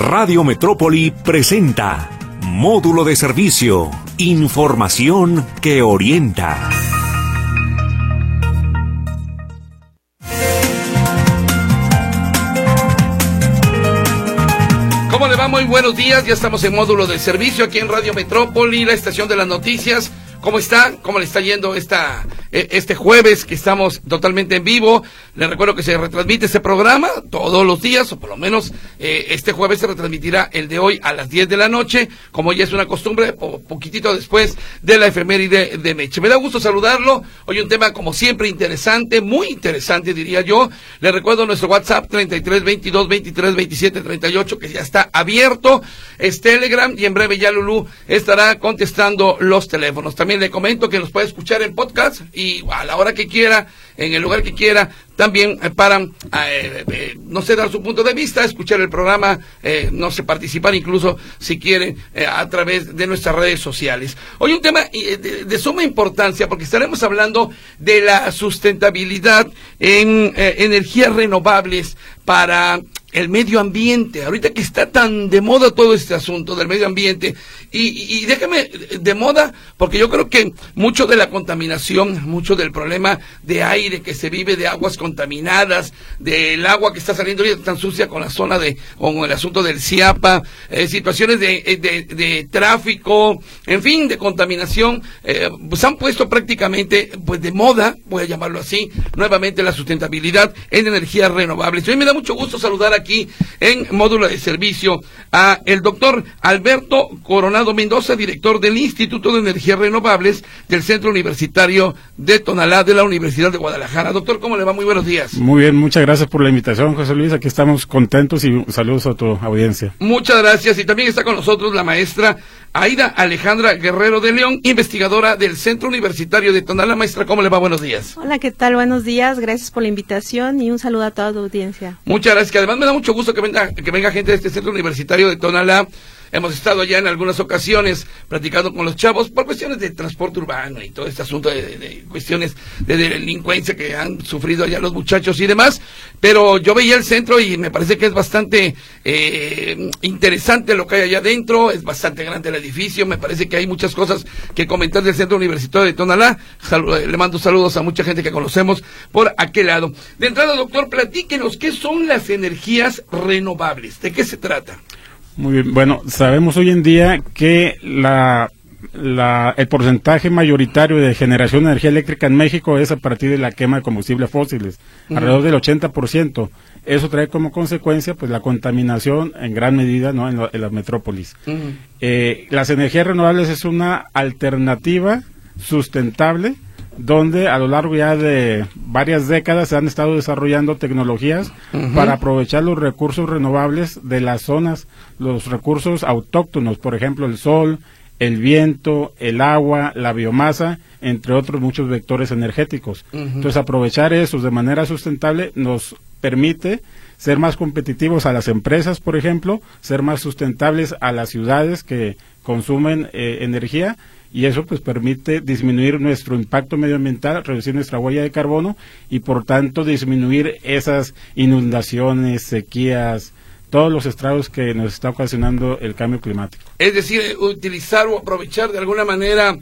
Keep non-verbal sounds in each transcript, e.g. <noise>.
Radio Metrópoli presenta Módulo de Servicio, Información que orienta. ¿Cómo le va? Muy buenos días. Ya estamos en módulo de servicio aquí en Radio Metrópoli, la estación de las noticias. ¿Cómo está? ¿Cómo le está yendo esta, e, este jueves que estamos totalmente en vivo? Les recuerdo que se retransmite este programa todos los días, o por lo menos eh, este jueves se retransmitirá el de hoy a las 10 de la noche, como ya es una costumbre, poquitito después de la efeméride de Meche. Me da gusto saludarlo. Hoy un tema, como siempre, interesante, muy interesante, diría yo. Les recuerdo nuestro WhatsApp 33 22 23 27 38, que ya está abierto. Es Telegram y en breve ya Lulú estará contestando los teléfonos. También le comento que nos puede escuchar en podcast y a la hora que quiera, en el lugar que quiera, también eh, para, eh, eh, no sé, dar su punto de vista, escuchar el programa, no sé, participar incluso si quiere a través de nuestras redes sociales. Hoy un tema de, suma importancia porque estaremos hablando de la sustentabilidad en energías renovables para el medio ambiente, ahorita que está tan de moda todo este asunto del medio ambiente, y, y, déjame de moda, porque yo creo que mucho de la contaminación, mucho del problema de aire que se vive, de aguas contaminadas, del agua que está saliendo ahorita tan sucia con la zona de, con el asunto del CIAPA, eh, situaciones de, de, de, tráfico, en fin, de contaminación, eh, pues han puesto prácticamente, pues de moda, voy a llamarlo así, nuevamente la sustentabilidad en energías renovables. Hoy me da mucho gusto saludar aquí en módulo de servicio a el doctor Alberto Coronado Mendoza, director del Instituto de Energías Renovables del Centro Universitario de Tonalá de la Universidad de Guadalajara. Doctor, ¿cómo le va? Muy buenos días. Muy bien, muchas gracias por la invitación, José Luis. Aquí estamos contentos y saludos a tu audiencia. Muchas gracias. Y también está con nosotros la maestra Aida Alejandra Guerrero de León, investigadora del Centro Universitario de Tonalá. Maestra, ¿cómo le va? Buenos días. Hola, ¿qué tal? Buenos días. Gracias por la invitación y un saludo a toda tu audiencia. Muchas gracias. Que además me da mucho gusto que venga, que venga gente de este Centro Universitario de Tonalá Hemos estado ya en algunas ocasiones platicando con los chavos por cuestiones de transporte urbano y todo este asunto de, cuestiones de delincuencia que han sufrido allá los muchachos y demás. Pero yo veía el centro y me parece que es bastante eh, interesante lo que hay allá adentro. Es bastante grande el edificio. Me parece que hay muchas cosas que comentar del centro universitario de Tonalá. le mando saludos a mucha gente que conocemos por aquel lado. De entrada, doctor, platíquenos qué son las energías renovables. ¿De qué se trata? Muy bien, bueno, sabemos hoy en día que la, el porcentaje mayoritario de generación de energía eléctrica en México es a partir de la quema de combustibles fósiles, alrededor del 80%. Eso trae como consecuencia pues la contaminación en gran medida ¿no? en, las metrópolis. Eh, las energías renovables es una alternativa sustentable donde a lo largo ya de varias décadas se han estado desarrollando tecnologías para aprovechar los recursos renovables de las zonas, los recursos autóctonos, por ejemplo, el sol, el viento, el agua, la biomasa, entre otros muchos vectores energéticos. Entonces, aprovechar esos de manera sustentable nos permite ser más competitivos a las empresas, por ejemplo, ser más sustentables a las ciudades que consumen eh, energía y eso pues permite disminuir nuestro impacto medioambiental, reducir nuestra huella de carbono y por tanto disminuir esas inundaciones, sequías, todos los estragos que nos está ocasionando el cambio climático. Es decir, utilizar o aprovechar de alguna manera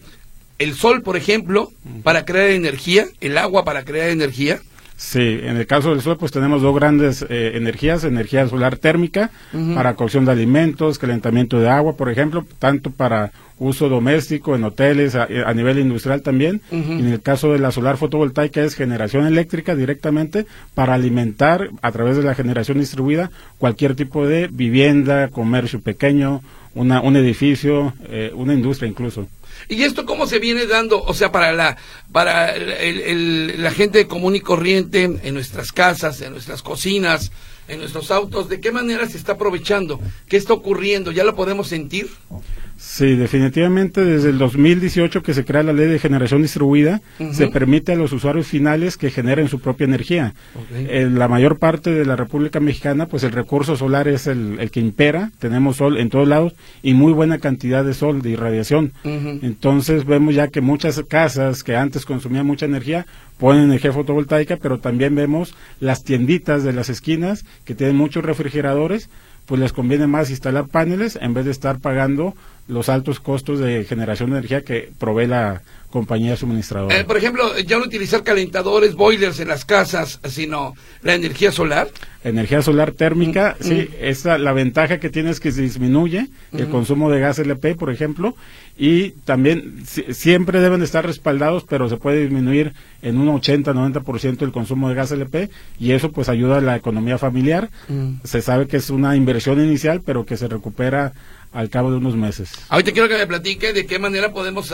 el sol, por ejemplo, para crear energía, el agua para crear energía. Sí, en el caso del sol, pues tenemos dos grandes eh, energías, energía solar térmica para cocción de alimentos, calentamiento de agua, por ejemplo, tanto para uso doméstico, en hoteles, a, nivel industrial también. En el caso de la solar fotovoltaica es generación eléctrica directamente para alimentar a través de la generación distribuida cualquier tipo de vivienda, comercio pequeño, una, un edificio, eh, una industria incluso. ¿Y esto cómo se viene dando? O sea, para la, para el, la gente común y corriente en nuestras casas, en nuestras cocinas, en nuestros autos, ¿de qué manera se está aprovechando? ¿Qué está ocurriendo? ¿Ya lo podemos sentir? Sí, definitivamente desde el 2018 que se crea la ley de generación distribuida, se permite a los usuarios finales que generen su propia energía. En la mayor parte de la República Mexicana, pues el recurso solar es el, que impera, tenemos sol en todos lados y muy buena cantidad de sol, de irradiación. Entonces vemos ya que muchas casas que antes consumían mucha energía ponen energía fotovoltaica, pero también vemos las tienditas de las esquinas que tienen muchos refrigeradores pues les conviene más instalar paneles en vez de estar pagando los altos costos de generación de energía que provee la compañía suministradora. Eh, por ejemplo, ya no utilizar calentadores, boilers en las casas, sino la energía solar. Energía solar térmica, mm, sí, mm. esa, la ventaja que tiene es que se disminuye el consumo de gas LP, por ejemplo, y también siempre deben estar respaldados, pero se puede disminuir en un 80-90% el consumo de gas LP y eso pues ayuda a la economía familiar. Mm. Se sabe que es una inversión inicial, pero que se recupera al cabo de unos meses. Ahorita quiero que me platique de qué manera podemos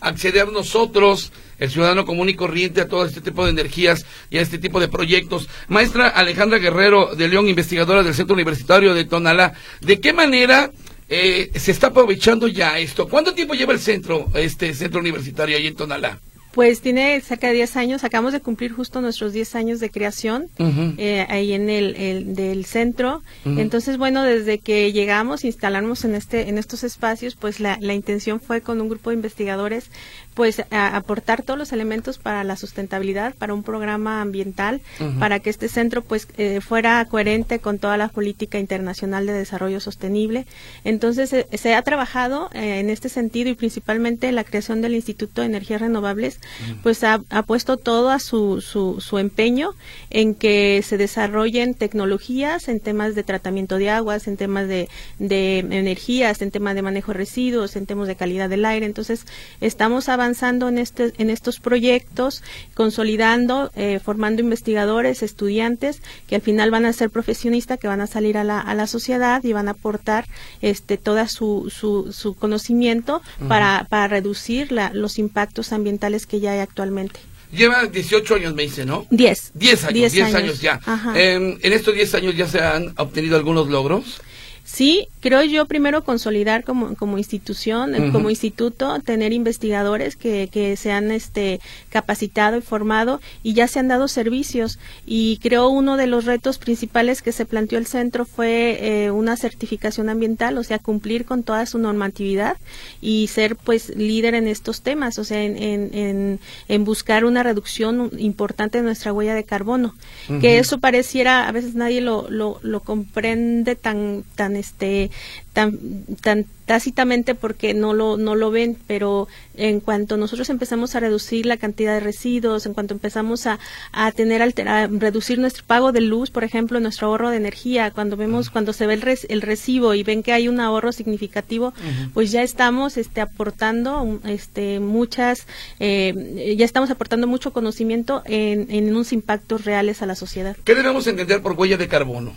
acceder nosotros, el ciudadano común y corriente, a todo este tipo de energías y a este tipo de proyectos. Maestra Alejandra Guerrero de León, investigadora del Centro Universitario de Tonalá, ¿de qué manera eh, se está aprovechando ya esto? ¿Cuánto tiempo lleva el centro, este centro universitario ahí en Tonalá? Pues tiene cerca de 10 años, acabamos de cumplir justo nuestros 10 años de creación eh, ahí en el, del centro. Entonces, bueno, desde que llegamos, instalamos en este en estos espacios, pues la, la intención fue con un grupo de investigadores pues aportar todos los elementos para la sustentabilidad, para un programa ambiental, para que este centro pues eh, fuera coherente con toda la política internacional de desarrollo sostenible. Entonces eh, se ha trabajado eh, en este sentido y principalmente la creación del Instituto de Energías Renovables, pues ha, puesto todo a su, su, empeño en que se desarrollen tecnologías en temas de tratamiento de aguas, en temas de, de energías, en temas de manejo de residuos, en temas de calidad del aire. Entonces estamos avanzando avanzando en, este, en estos proyectos, consolidando, eh, formando investigadores, estudiantes, que al final van a ser profesionistas, que van a salir a la, a la sociedad y van a aportar este, todo su, su, conocimiento para, para reducir los impactos ambientales que ya hay actualmente. Lleva 18 años, me dice, ¿no? 10. 10 años, 10 años. ya. Em, ¿En estos 10 años ya se han obtenido algunos logros? Sí, creo yo primero consolidar como, como institución, eh, como instituto, tener investigadores que, que se han este, capacitado y formado y ya se han dado servicios. Y creo uno de los retos principales que se planteó el centro fue eh, una certificación ambiental, o sea, cumplir con toda su normatividad y ser pues líder en estos temas, o sea, en, en, en, buscar una reducción importante de nuestra huella de carbono. Que eso pareciera, a veces nadie lo, lo, lo comprende tan, tan este tan, tan tácitamente porque no lo, no lo ven, pero en cuanto nosotros empezamos a reducir la cantidad de residuos, en cuanto empezamos a, a tener a reducir nuestro pago de luz, por ejemplo, nuestro ahorro de energía, cuando vemos, cuando se ve el, el recibo y ven que hay un ahorro significativo, pues ya estamos este, aportando este, muchas, eh, ya estamos aportando mucho conocimiento en, en unos impactos reales a la sociedad. ¿Qué debemos entender por huella de carbono?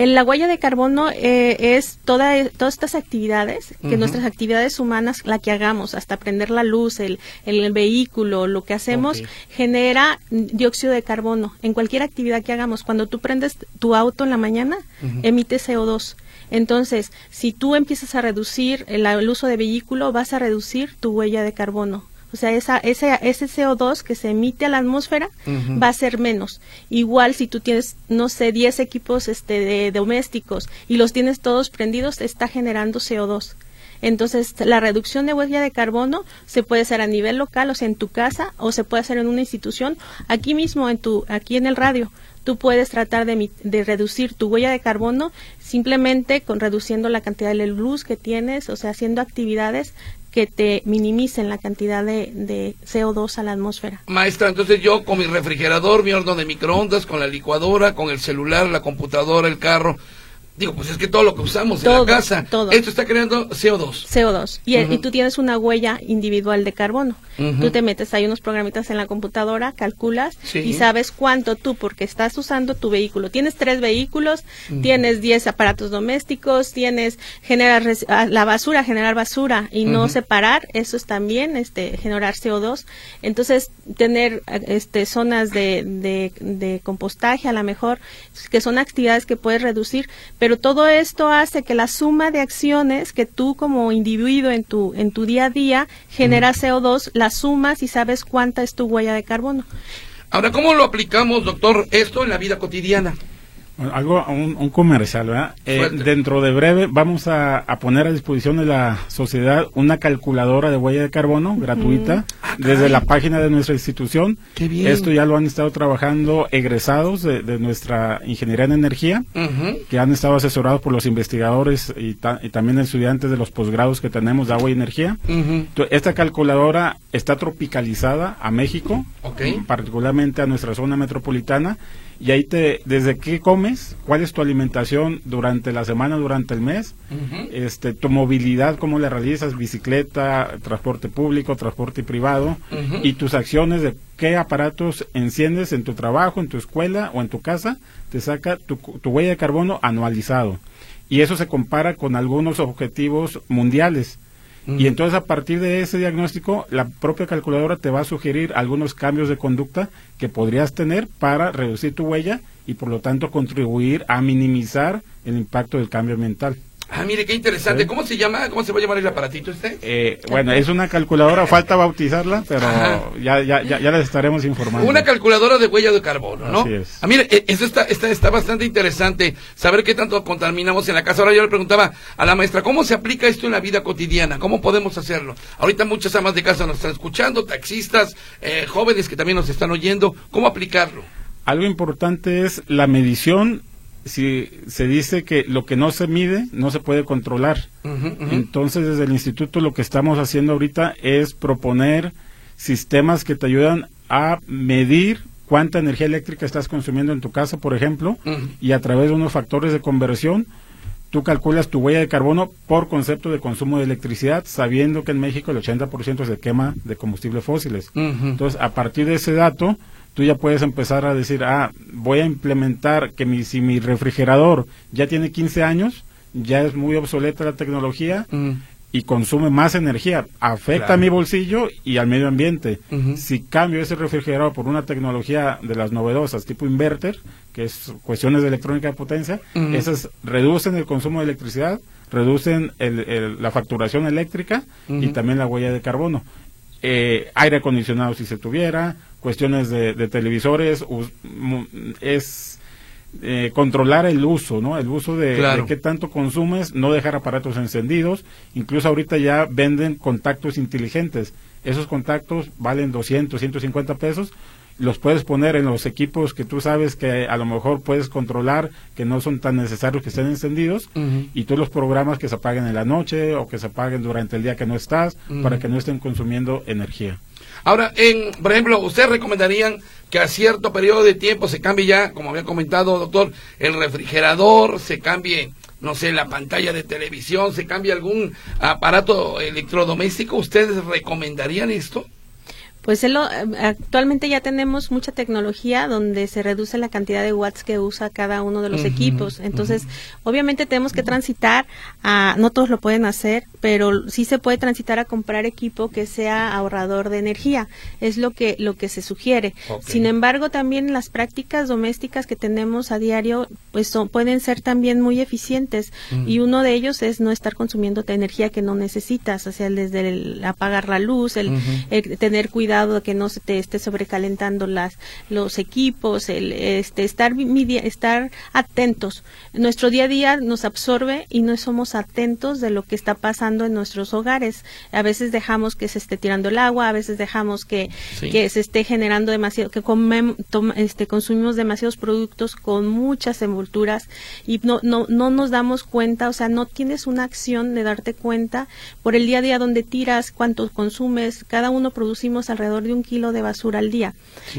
En la huella de carbono eh, es toda, todas estas actividades, que nuestras actividades humanas, la que hagamos, hasta prender la luz, el, el, vehículo, lo que hacemos, genera dióxido de carbono. En cualquier actividad que hagamos, cuando tú prendes tu auto en la mañana, emite CO2. Entonces, si tú empiezas a reducir el, el, uso de vehículo, vas a reducir tu huella de carbono. O sea, esa, ese, ese CO2 que se emite a la atmósfera va a ser menos. Igual si tú tienes, no sé, 10 equipos este, de, domésticos y los tienes todos prendidos, está generando CO2. Entonces, la reducción de huella de carbono se puede hacer a nivel local, o sea, en tu casa, o se puede hacer en una institución, aquí mismo, en tu, aquí en el radio. Tú puedes tratar de, de reducir tu huella de carbono simplemente con reduciendo la cantidad de luz que tienes, o sea, haciendo actividades que te minimicen la cantidad de, de, CO2 a la atmósfera. Maestra, entonces yo con mi refrigerador, mi horno de microondas, con la licuadora, con el celular, la computadora, el carro, Digo, pues es que todo lo que usamos en la casa, esto está creando CO2. CO2. Y, y, tú tienes una huella individual de carbono. Tú te metes, hay unos programitas en la computadora, calculas y sabes cuánto tú, porque estás usando tu vehículo. Tienes tres vehículos, tienes diez aparatos domésticos, tienes generar ah, la basura, generar basura y no separar, eso es también este, generar CO2. Entonces, tener este, zonas de, de, de compostaje a lo mejor, que son actividades que puedes reducir, pero pero todo esto hace que la suma de acciones que tú como individuo en tu, en tu día a día genera CO2, la sumas y sabes cuánta es tu huella de carbono. Ahora, ¿cómo lo aplicamos, doctor, esto en la vida cotidiana? Algo, un, comercial, ¿verdad? Eh, dentro de breve vamos a, poner a disposición de la sociedad una calculadora de huella de carbono gratuita ah, desde la página de nuestra institución. Qué bien. Esto ya lo han estado trabajando egresados de, nuestra ingeniería en energía, que han estado asesorados por los investigadores y, también estudiantes de los posgrados que tenemos de agua y energía. esta calculadora está tropicalizada a México, particularmente a nuestra zona metropolitana y ahí te desde qué comes, cuál es tu alimentación durante la semana, durante el mes, este tu movilidad, cómo la realizas, bicicleta, transporte público, transporte privado y tus acciones de qué aparatos enciendes en tu trabajo, en tu escuela o en tu casa, te saca tu, tu huella de carbono anualizado. Y eso se compara con algunos objetivos mundiales y entonces a partir de ese diagnóstico, la propia calculadora te va a sugerir algunos cambios de conducta que podrías tener para reducir tu huella y por lo tanto contribuir a minimizar el impacto del cambio ambiental. Ah, mire, qué interesante. ¿Cómo se llama? ¿Cómo se va a llamar el aparatito este? Eh, bueno, es una calculadora, falta bautizarla, pero ya, ya, ya, les estaremos informando. Una calculadora de huella de carbono, ¿no? Así es. Ah, mire, e, eso está, está, está bastante interesante, saber qué tanto contaminamos en la casa. Ahora yo le preguntaba a la maestra, ¿cómo se aplica esto en la vida cotidiana? ¿Cómo podemos hacerlo? Ahorita muchas amas de casa nos están escuchando, taxistas, eh, jóvenes que también nos están oyendo. ¿Cómo aplicarlo? Algo importante es la medición si se dice que lo que no se mide no se puede controlar. Entonces, desde el instituto lo que estamos haciendo ahorita es proponer sistemas que te ayudan a medir cuánta energía eléctrica estás consumiendo en tu casa, por ejemplo, y a través de unos factores de conversión, tú calculas tu huella de carbono por concepto de consumo de electricidad, sabiendo que en México el 80% se quema de combustibles fósiles. Entonces, a partir de ese dato, tú ya puedes empezar a decir, ah, voy a implementar que mi, si mi refrigerador ya tiene 15 años, ya es muy obsoleta la tecnología mm. y consume más energía, afecta a mi bolsillo y al medio ambiente. Si cambio ese refrigerador por una tecnología de las novedosas, tipo inverter, que es cuestiones de electrónica de potencia, esas reducen el consumo de electricidad, reducen la facturación eléctrica y también la huella de carbono. Eh, aire acondicionado si se tuviera, cuestiones de, televisores, es eh, controlar el uso, ¿no? El uso de, qué tanto consumes, no dejar aparatos encendidos, incluso ahorita ya venden contactos inteligentes. Esos contactos valen 200, 150 pesos, los puedes poner en los equipos que tú sabes que a lo mejor puedes controlar, que no son tan necesarios que estén encendidos, y tú los programas que se apaguen en la noche o que se apaguen durante el día que no estás, para que no estén consumiendo energía. Ahora, en, por ejemplo, ¿ustedes recomendarían que a cierto periodo de tiempo se cambie ya, como había comentado, doctor, el refrigerador, se cambie, no sé, la pantalla de televisión, se cambie algún aparato electrodoméstico? ¿Ustedes recomendarían esto? Pues actualmente ya tenemos mucha tecnología donde se reduce la cantidad de watts que usa cada uno de los equipos. Entonces, obviamente tenemos que transitar a, no todos lo pueden hacer, pero sí se puede transitar a comprar equipo que sea ahorrador de energía. Es lo que, lo que se sugiere. Sin embargo, también las prácticas domésticas que tenemos a diario, pues son, pueden ser también muy eficientes. Y uno de ellos es no estar consumiendo energía que no necesitas, o sea, desde el apagar la luz, el tener cuidado de que no se te esté sobrecalentando las los equipos, el este estar estar atentos. Nuestro día a día nos absorbe y no somos atentos de lo que está pasando en nuestros hogares. A veces dejamos que se esté tirando el agua, a veces dejamos que, que se esté generando demasiado que este consumimos demasiados productos con muchas envolturas y no no no nos damos cuenta, o sea, no tienes una acción de darte cuenta por el día a día donde tiras, cuánto consumes, cada uno producimos al alrededor de un kilo de basura al día.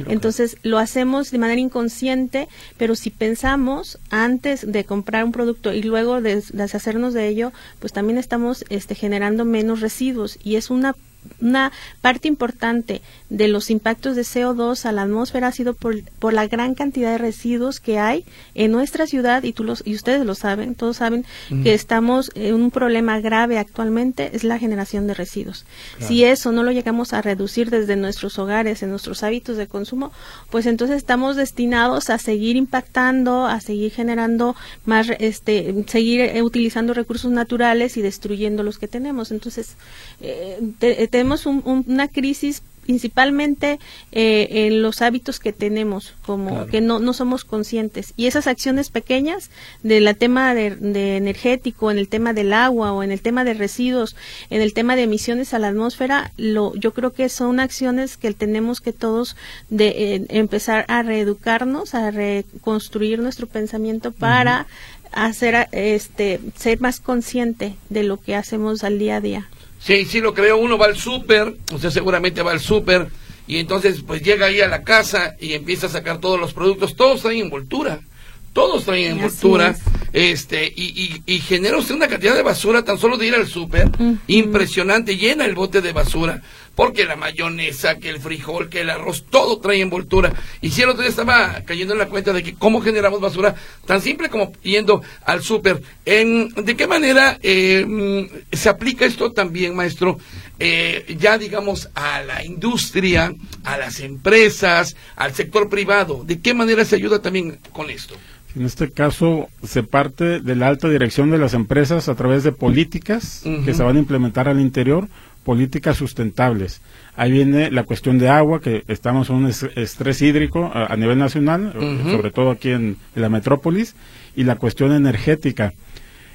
Entonces lo hacemos de manera inconsciente, pero si pensamos antes de comprar un producto y luego de deshacernos de ello, pues también estamos este, generando menos residuos y es una una parte importante de los impactos de CO2 a la atmósfera ha sido por, por, la gran cantidad de residuos que hay en nuestra ciudad y tú los, y ustedes lo saben, todos saben que estamos en un problema grave actualmente es la generación de residuos. Si eso no lo llegamos a reducir desde nuestros hogares, en nuestros hábitos de consumo, pues entonces estamos destinados a seguir impactando, a seguir generando más este seguir eh, utilizando recursos naturales y destruyendo los que tenemos. Entonces, eh, tenemos una crisis principalmente eh, en los hábitos que tenemos, como que no, no somos conscientes. Y esas acciones pequeñas del tema de, energético, en el tema del agua o en el tema de residuos, en el tema de emisiones a la atmósfera, lo, yo creo que son acciones que tenemos que todos de, eh, empezar a reeducarnos, a reconstruir nuestro pensamiento para hacer este ser más consciente de lo que hacemos al día a día. Sí, sí lo creo, uno va al súper, usted seguramente va al súper y entonces pues llega ahí a la casa y empieza a sacar todos los productos, todos traen envoltura, todos traen envoltura, este, y, y, genera usted una cantidad de basura tan solo de ir al súper, impresionante, llena el bote de basura, porque la mayonesa, que el frijol, que el arroz, todo trae envoltura. Y si el otro día estaba cayendo en la cuenta de que cómo generamos basura, tan simple como yendo al súper. ¿De qué manera eh, mm, se aplica esto también, maestro? Eh, ya digamos a la industria, a las empresas, al sector privado. ¿De qué manera se ayuda también con esto? En este caso se parte de la alta dirección de las empresas a través de políticas que se van a implementar al interior políticas sustentables. Ahí viene la cuestión de agua, que estamos en un estrés hídrico a, nivel nacional, sobre todo aquí en, la metrópolis, y la cuestión energética.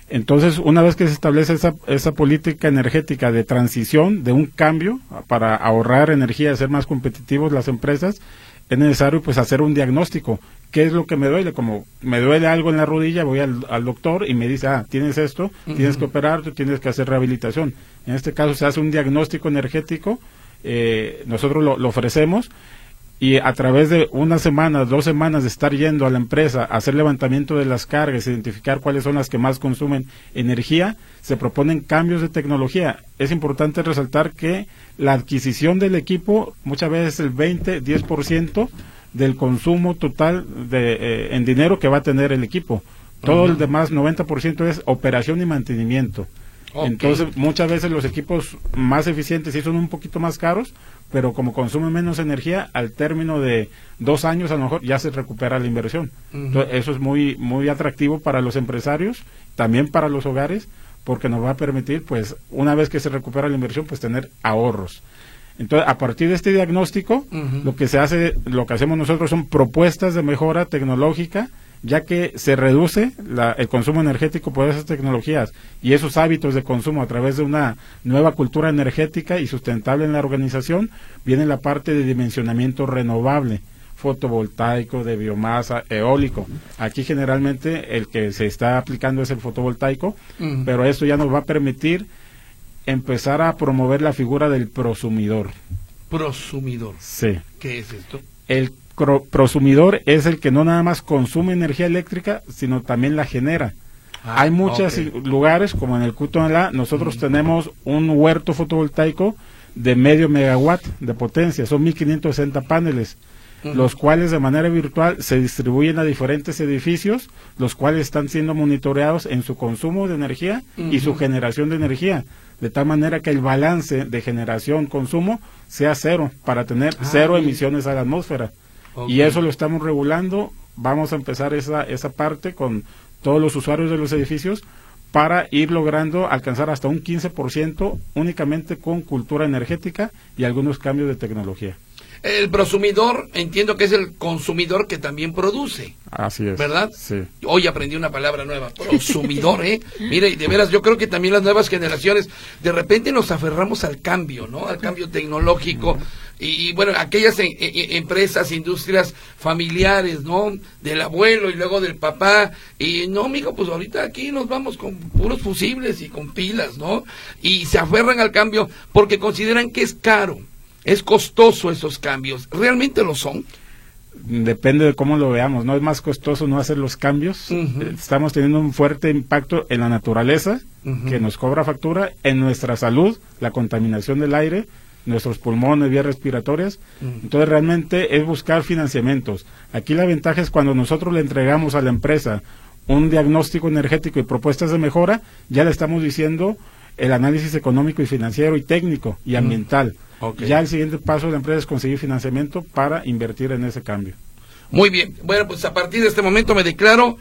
Entonces, una vez que se establece esa, esa política energética de transición, de un cambio para ahorrar energía y ser más competitivos las empresas, es necesario pues hacer un diagnóstico. ¿Qué es lo que me duele? Como me duele algo en la rodilla, voy al, doctor y me dice, ah, tienes esto, tienes que operar, tienes que hacer rehabilitación. En este caso se hace un diagnóstico energético, eh, nosotros lo, ofrecemos y a través de una semana, dos semanas de estar yendo a la empresa a hacer levantamiento de las cargas, identificar cuáles son las que más consumen energía, se proponen cambios de tecnología. Es importante resaltar que la adquisición del equipo muchas veces es el 20, 10% del consumo total de, eh, en dinero que va a tener el equipo. Todo el demás 90% es operación y mantenimiento. Entonces, muchas veces los equipos más eficientes sí son un poquito más caros, pero como consumen menos energía, al término de dos años a lo mejor ya se recupera la inversión. eso es muy, muy atractivo para los empresarios, también para los hogares, porque nos va a permitir, pues, una vez que se recupera la inversión, pues tener ahorros. Entonces, a partir de este diagnóstico, lo que se hace, lo que hacemos nosotros son propuestas de mejora tecnológica, ya que se reduce el consumo energético por esas tecnologías y esos hábitos de consumo a través de una nueva cultura energética y sustentable en la organización, viene la parte de dimensionamiento renovable fotovoltaico, de biomasa, eólico. Aquí generalmente el que se está aplicando es el fotovoltaico, pero esto ya nos va a permitir empezar a promover la figura del prosumidor. Prosumidor. Sí. ¿Qué es esto? El prosumidor es el que no nada más consume energía eléctrica, sino también la genera. Ah, Hay muchos lugares, como en el Cutonalá, nosotros tenemos un huerto fotovoltaico de medio megawatt de potencia, son 1560 paneles los cuales de manera virtual se distribuyen a diferentes edificios, los cuales están siendo monitoreados en su consumo de energía y su generación de energía, de tal manera que el balance de generación-consumo sea cero, para tener ah, cero emisiones a la atmósfera. Y eso lo estamos regulando, vamos a empezar esa, esa parte con todos los usuarios de los edificios para ir logrando alcanzar hasta un 15% únicamente con cultura energética y algunos cambios de tecnología. El prosumidor, entiendo que es el consumidor que también produce. Así es. ¿Verdad? Sí. Hoy aprendí una palabra nueva, <laughs> prosumidor, ¿eh? Mire, de veras, yo creo que también las nuevas generaciones, de repente nos aferramos al cambio, ¿no? Al cambio tecnológico. Y, bueno, aquellas empresas, industrias familiares, ¿no? Del abuelo y luego del papá. Y no, amigo, pues ahorita aquí nos vamos con puros fusibles y con pilas, ¿no? Y se aferran al cambio porque consideran que es caro es costoso esos cambios. ¿Realmente lo son? Depende de cómo lo veamos, ¿no? Es más costoso no hacer los cambios. Estamos teniendo un fuerte impacto en la naturaleza, que nos cobra factura, en nuestra salud, la contaminación del aire, nuestros pulmones, vías respiratorias. Entonces realmente es buscar financiamientos. Aquí la ventaja es cuando nosotros le entregamos a la empresa un diagnóstico energético y propuestas de mejora, ya le estamos diciendo el análisis económico y financiero y técnico y ambiental. Ya el siguiente paso de la empresa es conseguir financiamiento para invertir en ese cambio. Muy bien. Bueno, pues a partir de este momento me declaro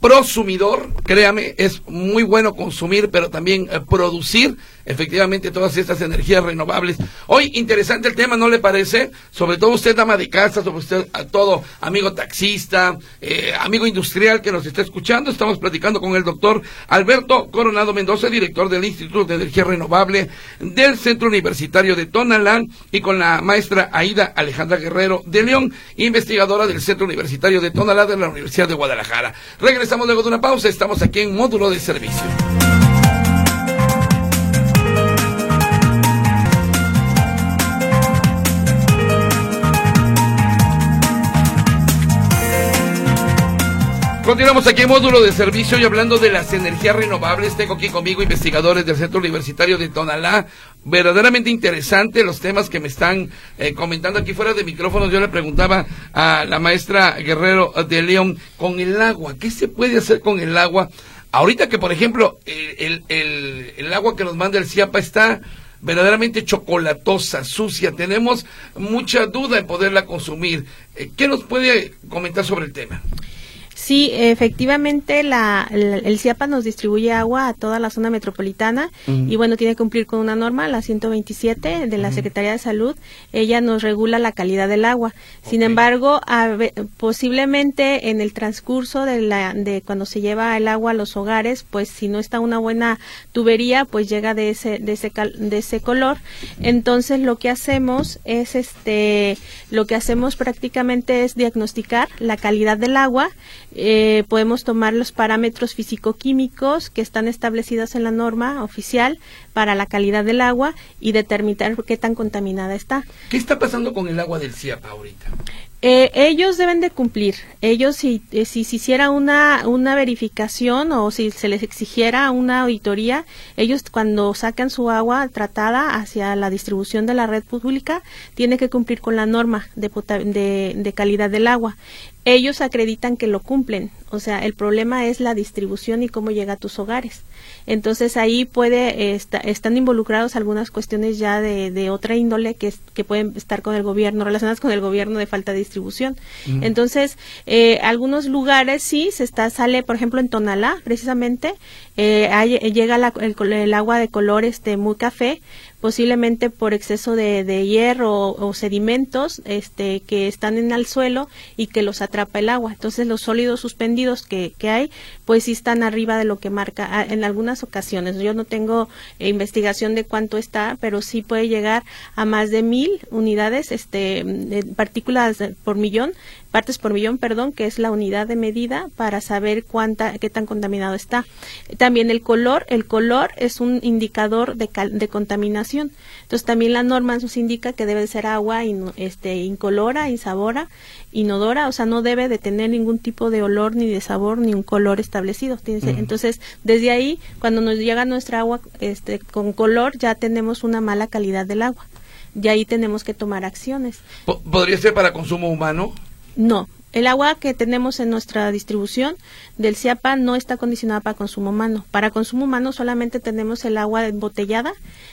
prosumidor. Créame, es muy bueno consumir, pero también eh, producir efectivamente todas estas energías renovables. Hoy interesante el tema, ¿no le parece? Sobre todo usted, dama de casa, sobre usted, a todo amigo taxista, eh, amigo industrial que nos está escuchando. Estamos platicando con el doctor Alberto Coronado Mendoza, director del Instituto de Energía Renovable del Centro Universitario de Tonalán, y con la maestra Aida Alejandra Guerrero de León, investigadora del Centro Universitario de Tonalá de la Universidad de Guadalajara. Regresamos luego de una pausa, estamos aquí en módulo de servicio. Continuamos aquí en módulo de servicio y hablando de las energías renovables. Tengo aquí conmigo investigadores del Centro Universitario de Tonalá. Verdaderamente interesante los temas que me están eh, comentando aquí fuera de micrófonos. Yo le preguntaba a la maestra Guerrero de León con el agua. ¿Qué se puede hacer con el agua? Ahorita que, por ejemplo, el, el, el agua que nos manda el CIAPA está verdaderamente chocolatosa, sucia. Tenemos mucha duda en poderla consumir. Eh, ¿Qué nos puede comentar sobre el tema? Sí, efectivamente, la, el CIAPA nos distribuye agua a toda la zona metropolitana y bueno, tiene que cumplir con una norma, la 127 de la Secretaría de Salud. Ella nos regula la calidad del agua. Sin embargo, posiblemente en el transcurso de, la, de cuando se lleva el agua a los hogares, pues si no está una buena tubería, pues llega de ese, de ese, de ese color. Entonces, lo que hacemos es, este, lo que hacemos prácticamente es diagnosticar la calidad del agua eh, podemos tomar los parámetros físico-químicos que están establecidos en la norma oficial para la calidad del agua y determinar qué tan contaminada está. ¿Qué está pasando con el agua del CIAPA ahorita? Eh, ellos deben de cumplir. Ellos, si, eh, si se hiciera una, una verificación o si se les exigiera una auditoría, ellos cuando sacan su agua tratada hacia la distribución de la red pública, tienen que cumplir con la norma de, de, de calidad del agua ellos acreditan que lo cumplen. O sea, el problema es la distribución y cómo llega a tus hogares. Entonces ahí puede están involucrados algunas cuestiones ya de, de otra índole que, que pueden estar con el gobierno, relacionadas con el gobierno de falta de distribución. Entonces, eh, algunos lugares sí se está, sale, por ejemplo, en Tonalá, precisamente, eh, llega el, el, agua de color este muy café, posiblemente por exceso de, hierro o, sedimentos este, que están en el suelo y que los atrapa el agua. Entonces los sólidos suspendidos que, hay, pues sí están arriba de lo que marca ah, en algunas ocasiones. Yo no tengo eh, investigación de cuánto está, pero sí puede llegar a más de mil unidades, este, partículas por millón, partes por millón, perdón, que es la unidad de medida para saber cuánta, qué tan contaminado está. También el color, el color es un indicador de, de contaminación. Entonces también la norma nos indica que debe ser agua este, incolora, insabora, inodora, o sea, no debe de tener ningún tipo de olor ni de sabor ni un color establecido. Entonces, desde ahí, cuando nos llega nuestra agua este, con color, ya tenemos una mala calidad del agua. Y ahí tenemos que tomar acciones. ¿Podría ser para consumo humano? No, el agua que tenemos en nuestra distribución del CIAPA no está condicionada para consumo humano. Para consumo humano solamente tenemos el agua embotellada.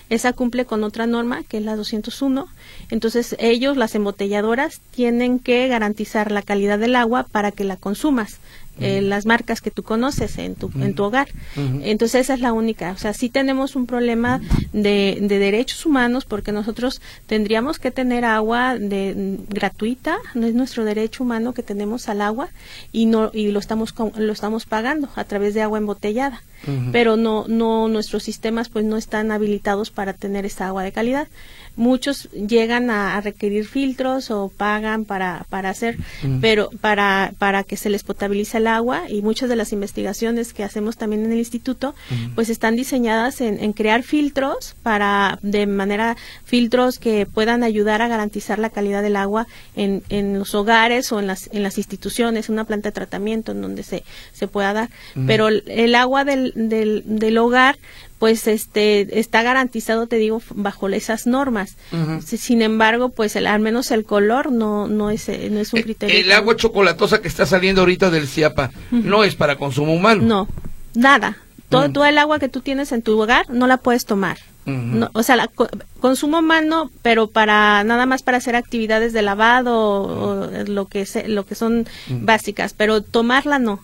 Esa cumple con otra norma, que es la 201. Entonces ellos, las embotelladoras, tienen que garantizar la calidad del agua para que la consumas. Eh, las marcas que tú conoces en tu, en tu hogar. Entonces esa es la única. O sea, sí tenemos un problema de, de derechos humanos porque nosotros tendríamos que tener agua de, gratuita, no es nuestro derecho humano que tenemos al agua y no y lo estamos lo estamos pagando a través de agua embotellada. Pero no no nuestros sistemas pues no están habilitados para tener esa agua de calidad muchos llegan a, requerir filtros o pagan para, para hacer, pero para, para que se les potabilice el agua y muchas de las investigaciones que hacemos también en el instituto, pues están diseñadas en, en, crear filtros para, de manera, filtros que puedan ayudar a garantizar la calidad del agua en, en los hogares o en las, en las instituciones, una planta de tratamiento en donde se, se pueda dar. Pero el, agua del, del, del hogar, pues este está garantizado te digo bajo esas normas. Sin embargo pues el, al menos el color no no es eh, no es un eh, criterio el, agua chocolatosa que está saliendo ahorita del CIAPA no es para consumo humano. No nada. Todo, todo, el agua que tú tienes en tu hogar no la puedes tomar. O sea la, consumo humano pero para nada más para hacer actividades de lavado o, lo que se, lo que son básicas pero tomarla no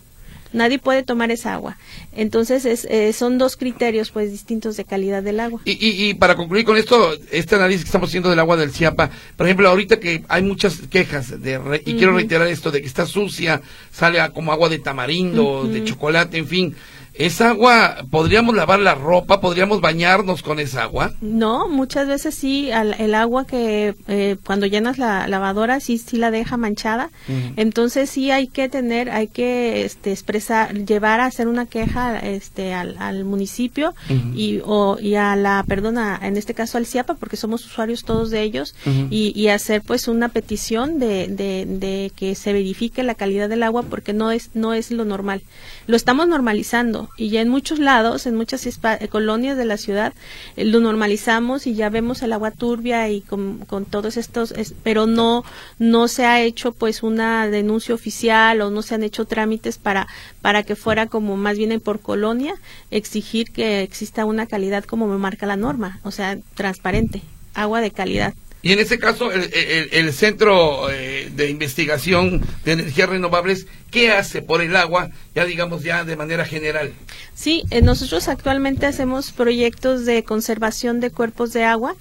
nadie puede tomar esa agua. Entonces es, eh, son dos criterios pues distintos de calidad del agua. Y, y, y, para concluir con esto, este análisis que estamos haciendo del agua del Chiapa, por ejemplo, ahorita que hay muchas quejas de y quiero reiterar esto de que está sucia, sale como agua de tamarindo, de chocolate, en fin. ¿Esa agua, podríamos lavar la ropa, podríamos bañarnos con esa agua? No, muchas veces sí, el agua que eh, cuando llenas la lavadora sí, sí la deja manchada. Entonces sí hay que tener, hay que este, expresar, llevar a hacer una queja este, al, municipio y, o, y a la, perdona, en este caso al CIAPA, porque somos usuarios todos de ellos, y, y, hacer pues una petición de, de, de que se verifique la calidad del agua porque no es, no es lo normal. Lo estamos normalizando y ya en muchos lados, en muchas eh, colonias de la ciudad, eh, lo normalizamos y ya vemos el agua turbia y con, todos estos, pero no, no se ha hecho pues una denuncia oficial o no se han hecho trámites para, para que fuera como más bien por colonia exigir que exista una calidad como me marca la norma, o sea, transparente, agua de calidad. Y en ese caso, el, Centro eh, de Investigación de Energías Renovables, ¿qué hace por el agua, ya digamos ya de manera general? Sí, eh, nosotros actualmente hacemos proyectos de conservación de cuerpos de agua.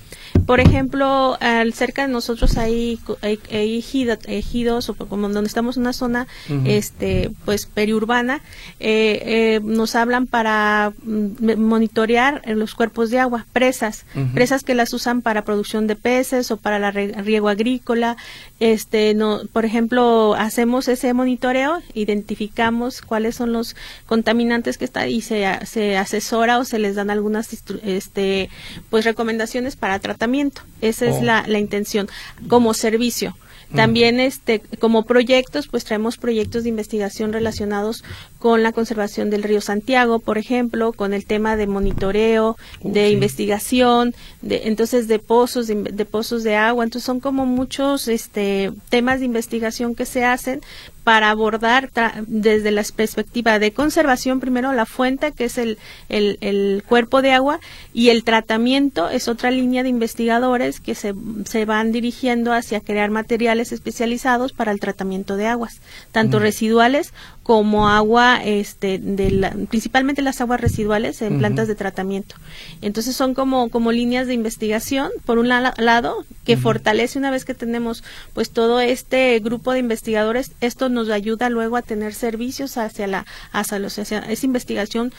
Por ejemplo, al, cerca de nosotros hay, hay, ejidos, o como donde estamos en una zona este, pues periurbana, eh, nos hablan para mm, monitorear los cuerpos de agua, presas, presas que las usan para producción de peces para la riego agrícola. Este, no, por ejemplo, hacemos ese monitoreo, identificamos cuáles son los contaminantes que están y se, se asesora o se les dan algunas este, pues recomendaciones para tratamiento. Esa es oh. la, la intención como servicio. También este como proyectos, pues traemos proyectos de investigación relacionados con la conservación del río Santiago, por ejemplo, con el tema de monitoreo, de investigación, de entonces de pozos de, pozos de agua, entonces son como muchos este temas de investigación que se hacen para abordar desde la perspectiva de conservación, primero la fuente, que es el, el, cuerpo de agua, y el tratamiento es otra línea de investigadores que se, se van dirigiendo hacia crear materiales especializados para el tratamiento de aguas, tanto residuales como agua, este, de principalmente las aguas residuales en plantas de tratamiento. Entonces son como, como líneas de investigación, por un lado, que fortalece una vez que tenemos pues todo este grupo de investigadores, esto nos ayuda luego a tener servicios hacia la, hacia, los, hacia esa investigación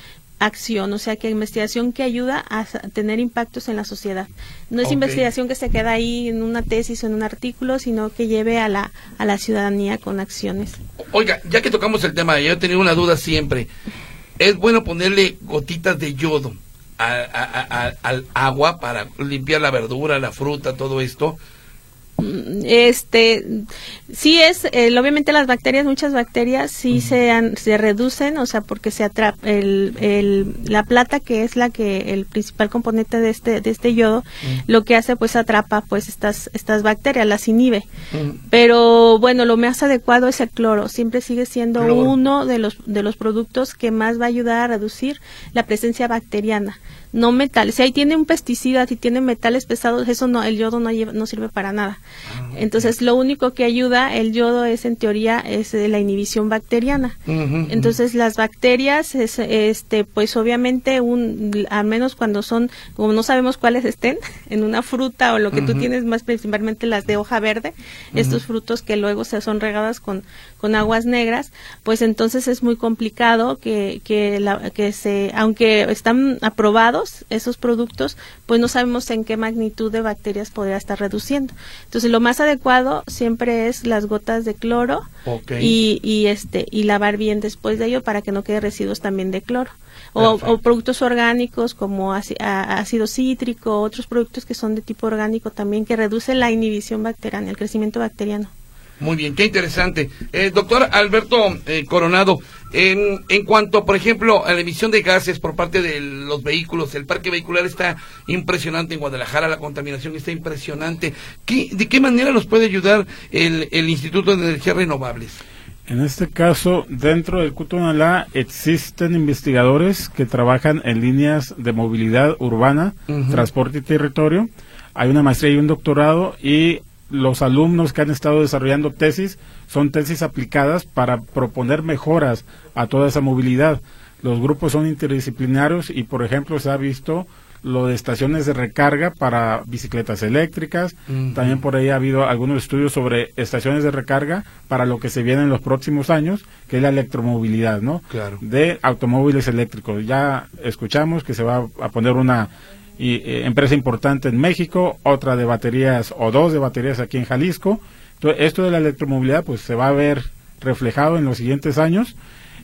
acción, o sea, que investigación que ayuda a tener impactos en la sociedad. No es investigación que se queda ahí en una tesis o en un artículo, sino que lleve a la, a la ciudadanía con acciones. Oiga, ya que tocamos el tema, yo he tenido una duda siempre. ¿Es bueno ponerle gotitas de yodo al agua para limpiar la verdura, la fruta, todo esto? Este sí es obviamente las bacterias muchas bacterias sí se se reducen o sea porque se atrapa el, la plata que es la que el principal componente de este de este yodo lo que hace pues atrapa pues estas estas bacterias las inhibe. Pero bueno lo más adecuado es el cloro siempre sigue siendo uno de los de los productos que más va a ayudar a reducir la presencia bacteriana no metales. Si ahí tiene un pesticida, si tiene metales pesados, eso no, el yodo no, no sirve para nada. Ah, Entonces, lo único que ayuda el yodo es, en teoría, es la inhibición bacteriana. Entonces, las bacterias, es, este, pues obviamente, un, al menos cuando son, como no sabemos cuáles estén, <laughs> en una fruta o lo que tú tienes más principalmente las de hoja verde, estos frutos que luego se son regadas con, con aguas negras, pues entonces es muy complicado que, que, la, que se, aunque están aprobados, esos productos, pues no sabemos en qué magnitud de bacterias podría estar reduciendo. Entonces, lo más adecuado siempre es las gotas de cloro y, y, este y lavar bien después de ello para que no quede residuos también de cloro. O, productos orgánicos como ácido cítrico, otros productos que son de tipo orgánico también que reducen la inhibición bacteriana, el crecimiento bacteriano. Muy bien, qué interesante. Eh, doctor Alberto eh, Coronado, en, en, cuanto, por ejemplo, a la emisión de gases por parte de los vehículos, el parque vehicular está impresionante en Guadalajara, la contaminación está impresionante. ¿De qué manera nos puede ayudar el, el Instituto de Energías Renovables? En este caso, dentro del CUTUNALA existen investigadores que trabajan en líneas de movilidad urbana, transporte y territorio. Hay una maestría y un doctorado y los alumnos que han estado desarrollando tesis son tesis aplicadas para proponer mejoras a toda esa movilidad. Los grupos son interdisciplinarios y, por ejemplo, se ha visto lo de estaciones de recarga para bicicletas eléctricas. También por ahí ha habido algunos estudios sobre estaciones de recarga para lo que se viene en los próximos años, que es la electromovilidad, ¿no? Claro. De automóviles eléctricos. Ya escuchamos que se va a poner una y, eh, empresa importante en México, otra de baterías o dos de baterías aquí en Jalisco. Entonces, esto de la electromovilidad pues se va a ver reflejado en los siguientes años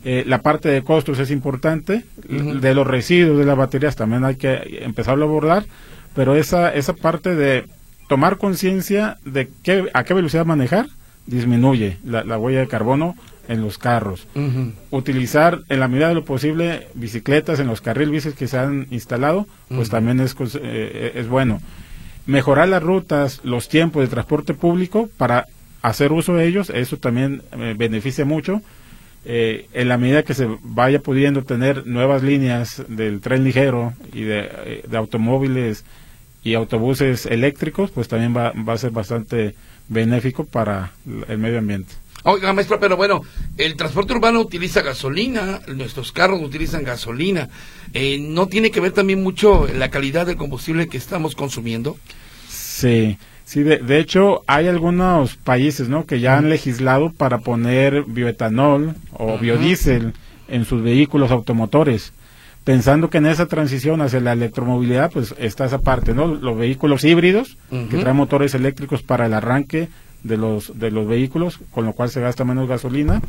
eh, la parte de costos es importante, de los residuos de las baterías también hay que empezarlo a abordar, pero esa, esa parte de tomar conciencia de qué, a qué velocidad manejar disminuye la, huella de carbono en los carros. Utilizar en la medida de lo posible bicicletas en los carriles bicis que se han instalado, pues también es, eh, es bueno. Mejorar las rutas, los tiempos de transporte público para hacer uso de ellos, eso también eh, beneficia mucho eh, en la medida que se vaya pudiendo tener nuevas líneas del tren ligero y de, eh, automóviles y autobuses eléctricos, pues también va, va, a ser bastante benéfico para el medio ambiente. Oiga, maestro, pero bueno, el transporte urbano utiliza gasolina, nuestros carros utilizan gasolina. Eh, ¿No tiene que ver también mucho la calidad del combustible que estamos consumiendo? Sí, Sí, de, hecho hay algunos países, ¿no? Que ya han legislado para poner bioetanol o biodiesel en sus vehículos automotores, pensando que en esa transición hacia la electromovilidad, pues está esa parte, ¿no? Los vehículos híbridos que traen motores eléctricos para el arranque de los de los vehículos, con lo cual se gasta menos gasolina,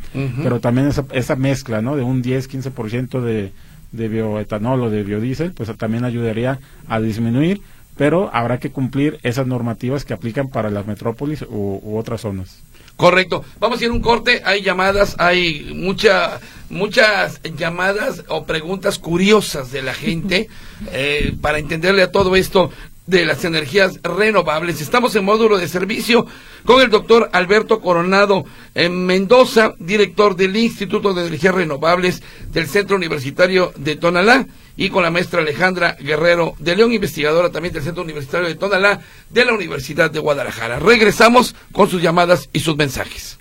pero también esa, esa mezcla, ¿no? De un 10-15% de, de bioetanol o de biodiesel, pues también ayudaría a disminuir pero habrá que cumplir esas normativas que aplican para las metrópolis u, otras zonas. Correcto. Vamos a ir a un corte. Hay llamadas, hay mucha, muchas llamadas o preguntas curiosas de la gente <laughs> eh, para entenderle a todo esto de las energías renovables. Estamos en módulo de servicio con el doctor Alberto Coronado en Mendoza, director del Instituto de Energías Renovables del Centro Universitario de Tonalá y con la maestra Alejandra Guerrero de León, investigadora también del Centro Universitario de Tonalá de la Universidad de Guadalajara. Regresamos con sus llamadas y sus mensajes.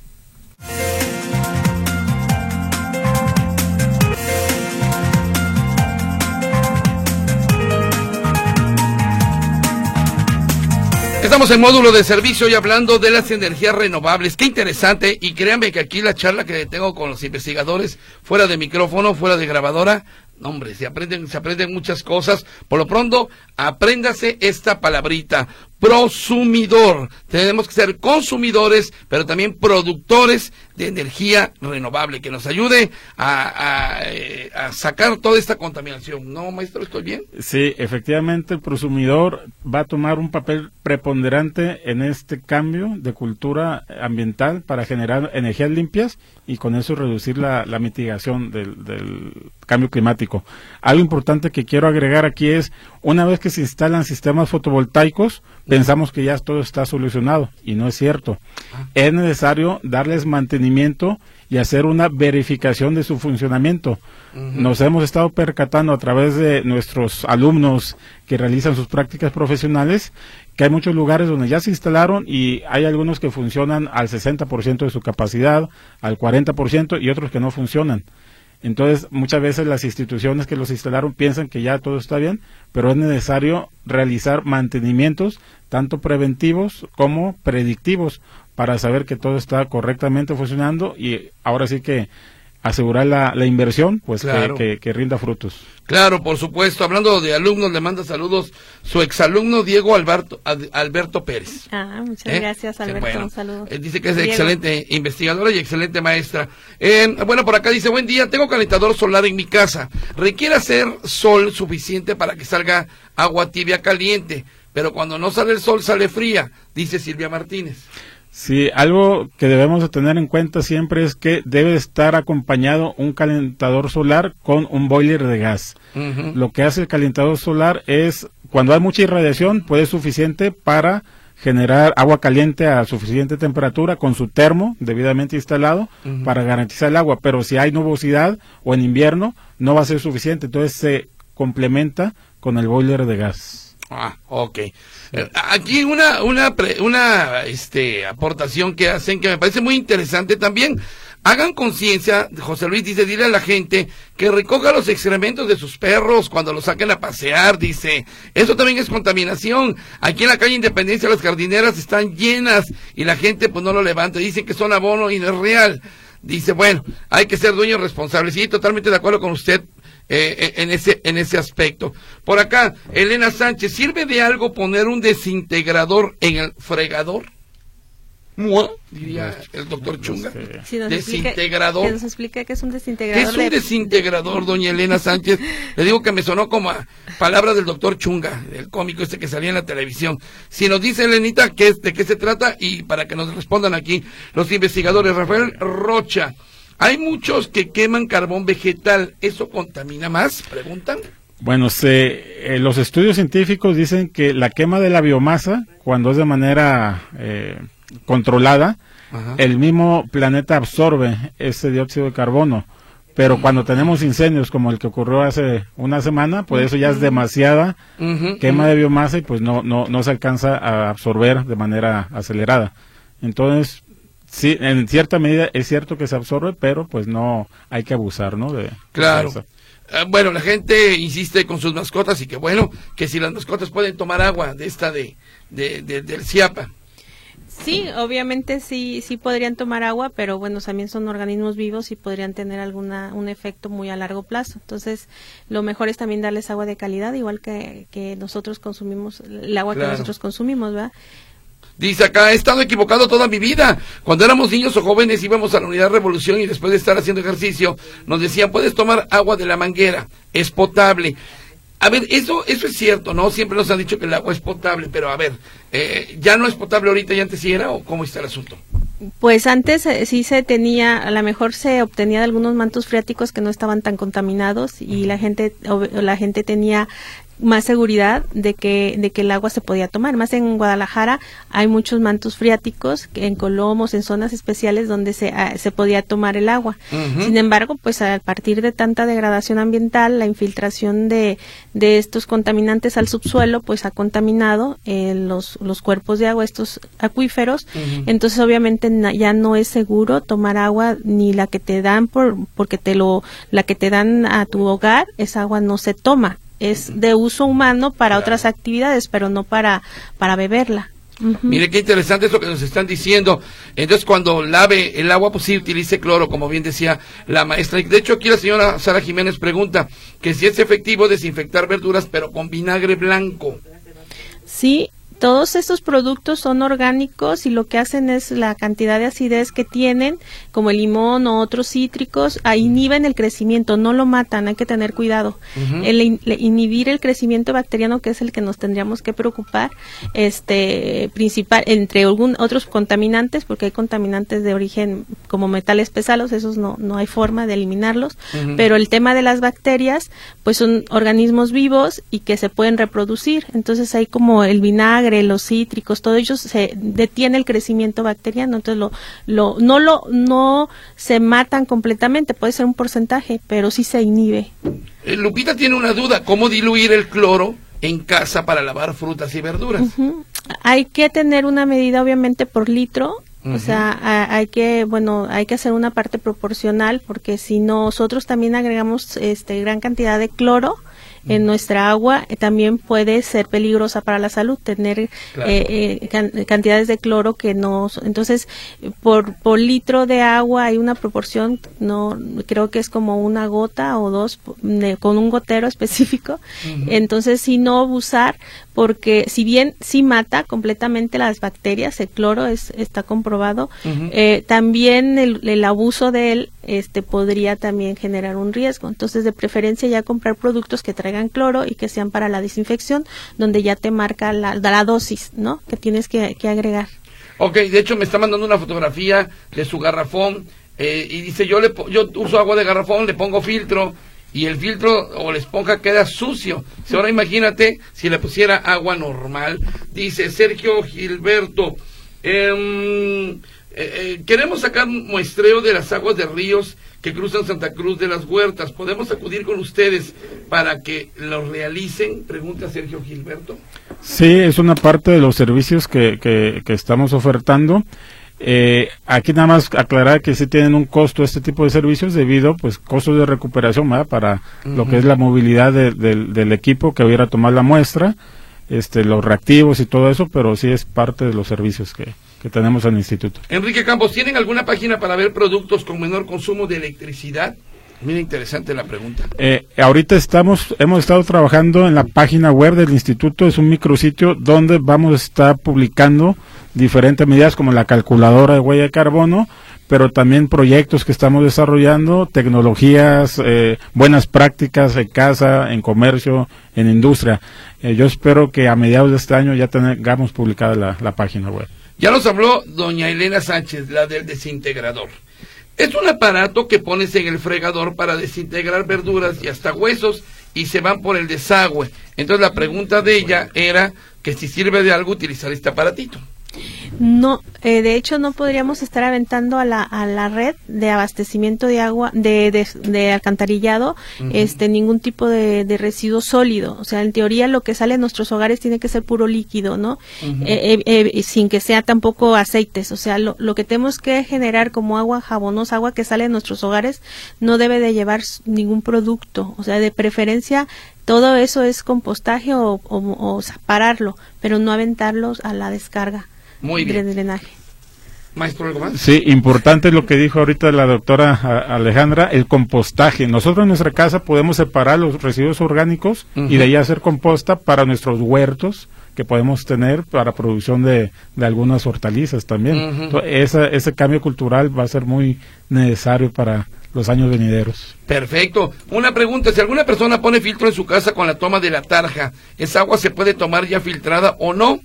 Estamos en módulo de servicio y hablando de las energías renovables. Qué interesante. Y créanme que aquí la charla que tengo con los investigadores, fuera de micrófono, fuera de grabadora, hombre, se aprenden, se aprenden muchas cosas. Por lo pronto, apréndase esta palabrita, prosumidor. Tenemos que ser consumidores, pero también productores de energía renovable, que nos ayude a, eh, a, sacar toda esta contaminación. ¿No, maestro? ¿Estoy bien? Sí, efectivamente, el prosumidor va a tomar un papel preponderante en este cambio de cultura ambiental para generar energías limpias y con eso reducir la, la mitigación del, del cambio climático. Algo importante que quiero agregar aquí es, una vez que se instalan sistemas fotovoltaicos, pensamos que ya todo está solucionado y no es cierto. Es necesario darles mantenimiento y hacer una verificación de su funcionamiento. Nos hemos estado percatando a través de nuestros alumnos que realizan sus prácticas profesionales que hay muchos lugares donde ya se instalaron y hay algunos que funcionan al 60% de su capacidad, al 40% y otros que no funcionan. Entonces, muchas veces las instituciones que los instalaron piensan que ya todo está bien, pero es necesario realizar mantenimientos, tanto preventivos como predictivos, para saber que todo está correctamente funcionando y ahora sí que asegurar la, la inversión, pues que, que, rinda frutos. Claro, por supuesto. Hablando de alumnos, le manda saludos su exalumno Diego Alberto, Alberto Pérez. Ah, muchas ¿Eh? gracias, Alberto. un saludo. Él dice que es excelente investigadora y excelente maestra. Eh, bueno, por acá dice, buen día, tengo calentador solar en mi casa. Requiere hacer sol suficiente para que salga agua tibia caliente, pero cuando no sale el sol sale fría, dice Silvia Martínez. Sí, algo que debemos de tener en cuenta siempre es que debe estar acompañado un calentador solar con un boiler de gas. Lo que hace el calentador solar es, cuando hay mucha irradiación, puede ser suficiente para generar agua caliente a suficiente temperatura con su termo debidamente instalado para garantizar el agua. Pero si hay nubosidad o en invierno, no va a ser suficiente. Entonces se complementa con el boiler de gas. Ah, ok. Eh, aquí una, una, una este, aportación que hacen que me parece muy interesante también. Hagan conciencia, José Luis dice, dile a la gente que recoja los excrementos de sus perros cuando los saquen a pasear, dice. Eso también es contaminación. Aquí en la calle Independencia las jardineras están llenas y la gente pues no lo levanta. Dicen que son abono y no es real. Dice, bueno, hay que ser dueños responsables. Sí, totalmente de acuerdo con usted, eh, eh, en, ese, en ese aspecto. Por acá, Elena Sánchez, ¿sirve de algo poner un desintegrador en el fregador? diría el doctor Chunga. desintegrador. que nos explique qué es un desintegrador. ¿Qué es un desintegrador, doña Elena Sánchez? <laughs> Le digo que me sonó como a palabras del doctor Chunga, el cómico este que salía en la televisión. Si nos dice Elenita qué de qué se trata y para que nos respondan aquí los investigadores. Rafael Rocha, hay muchos que queman carbón vegetal. ¿Eso contamina más? Preguntan. Bueno, se, eh, los estudios científicos dicen que la quema de la biomasa, cuando es de manera eh, controlada, el mismo planeta absorbe ese dióxido de carbono. Pero cuando tenemos incendios como el que ocurrió hace una semana, pues eso ya es demasiada quema de biomasa y pues no, no, no se alcanza a absorber de manera acelerada. Entonces, sí, en cierta medida es cierto que se absorbe, pero pues no hay que abusar, ¿no? De, claro. Ah, bueno, la gente insiste con sus mascotas y que bueno, que si las mascotas pueden tomar agua de esta de, de, del CIAPA. Sí, obviamente sí, sí podrían tomar agua, pero bueno, también son organismos vivos y podrían tener alguna un efecto muy a largo plazo. Entonces, lo mejor es también darles agua de calidad, igual que, que nosotros consumimos, el agua que nosotros consumimos, ¿verdad? Dice acá, he estado equivocado toda mi vida. Cuando éramos niños o jóvenes íbamos a la unidad Revolución y después de estar haciendo ejercicio nos decían, puedes tomar agua de la manguera, es potable. A ver, eso, eso es cierto, ¿no? Siempre nos han dicho que el agua es potable, pero a ver, eh, ¿ya no es potable ahorita y antes sí era o cómo está el asunto? Pues antes eh, sí se tenía, a lo mejor se obtenía de algunos mantos freáticos que no estaban tan contaminados y la gente, la gente tenía más seguridad de que, de que el agua se podía tomar. Más en Guadalajara hay muchos mantos freáticos en Colomos, en zonas especiales donde se, ah, se podía tomar el agua. Sin embargo, pues a partir de tanta degradación ambiental, la infiltración de, de estos contaminantes al subsuelo, pues ha contaminado eh, los, los cuerpos de agua, estos acuíferos. Entonces, obviamente, ya no es seguro tomar agua ni la que te dan por, porque te lo, la que te dan a tu hogar, esa agua no se toma es de uso humano para otras actividades, pero no para, para beberla. Mire qué interesante es lo que nos están diciendo. Entonces, cuando lave el agua, pues sí utilice cloro, como bien decía la maestra. De hecho, aquí la señora Sara Jiménez pregunta que si es efectivo desinfectar verduras, pero con vinagre blanco. Sí, todos estos productos son orgánicos y lo que hacen es la cantidad de acidez que tienen, como el limón o otros cítricos, inhiben el crecimiento, no lo matan, hay que tener cuidado. el, inhibir el crecimiento bacteriano, que es el que nos tendríamos que preocupar, este principal entre algún, otros contaminantes, porque hay contaminantes de origen como metales pesados, esos no, no hay forma de eliminarlos, pero el tema de las bacterias, pues son organismos vivos y que se pueden reproducir, entonces hay como el vinagre, los cítricos, todo ello se detiene el crecimiento bacteriano, entonces lo, lo, no lo, no se matan completamente, puede ser un porcentaje, pero sí se inhibe. Eh, Lupita tiene una duda, ¿cómo diluir el cloro en casa para lavar frutas y verduras? Hay que tener una medida obviamente por litro O sea, hay que, bueno, hay que hacer una parte proporcional porque si nosotros también agregamos este gran cantidad de cloro, en nuestra agua eh, también puede ser peligrosa para la salud, tener eh, eh, cantidades de cloro que no. Entonces, por, por litro de agua hay una proporción, no creo que es como una gota o dos con un gotero <laughs> específico. Entonces, si no abusar, porque si bien sí mata completamente las bacterias, el cloro es, está comprobado, también el, el abuso de él este podría también generar un riesgo. Entonces, de preferencia ya comprar productos que traigan cloro y que sean para la desinfección, donde ya te marca la, la dosis, ¿no? Que tienes que, agregar. Ok, de hecho me está mandando una fotografía de su garrafón eh, y dice yo le yo uso agua de garrafón, le pongo filtro y el filtro o la esponja queda sucio. Si ahora imagínate si le pusiera agua normal. Dice Sergio Gilberto, em, eh, eh, queremos sacar un muestreo de las aguas de ríos que cruzan Santa Cruz de las Huertas. Podemos acudir con ustedes para que los realicen? Pregunta Sergio Gilberto. Sí, es una parte de los servicios que, que, que estamos ofertando. Eh, aquí nada más aclarar que sí tienen un costo este tipo de servicios debido, pues, costos de recuperación para lo que es la movilidad del equipo que hubiera tomar la muestra, este, los reactivos y todo eso, pero sí es parte de los servicios que, que tenemos en el instituto. Enrique Campos, ¿tienen alguna página para ver productos con menor consumo de electricidad? Mira, interesante la pregunta. Eh, ahorita estamos, hemos estado trabajando en la página web del instituto, es un micrositio donde vamos a estar publicando diferentes medidas como la calculadora de huella de carbono, pero también proyectos que estamos desarrollando, tecnologías, eh, buenas prácticas en casa, en comercio, en industria. Eh, yo espero que a mediados de este año ya tengamos publicada la, la página web. Ya nos habló doña Elena Sánchez, la del desintegrador. Es un aparato que pones en el fregador para desintegrar verduras y hasta huesos y se van por el desagüe. Entonces la pregunta de ella era que si sirve de algo utilizar este aparatito. No, eh, de hecho no podríamos estar aventando a la, a la red de abastecimiento de agua, de, de, alcantarillado, este, ningún tipo de, de, residuo sólido. O sea, en teoría lo que sale de nuestros hogares tiene que ser puro líquido, ¿no? Eh, eh, sin que sea tampoco aceites. O sea, lo, lo que tenemos que generar como agua jabonosa, agua que sale de nuestros hogares, no debe de llevar ningún producto. O sea, de preferencia todo eso es compostaje o, o, o separarlo, pero no aventarlos a la descarga. Muy bien. drenaje. Maestro, ¿algo más? Sí, importante lo que dijo ahorita la doctora Alejandra, el compostaje. Nosotros en nuestra casa podemos separar los residuos orgánicos y de ahí hacer composta para nuestros huertos que podemos tener para producción de, de algunas hortalizas también. ese cambio cultural va a ser muy necesario para los años venideros. Perfecto. Una pregunta, si alguna persona pone filtro en su casa con la toma de la tarja, ¿esa agua se puede tomar ya filtrada o no?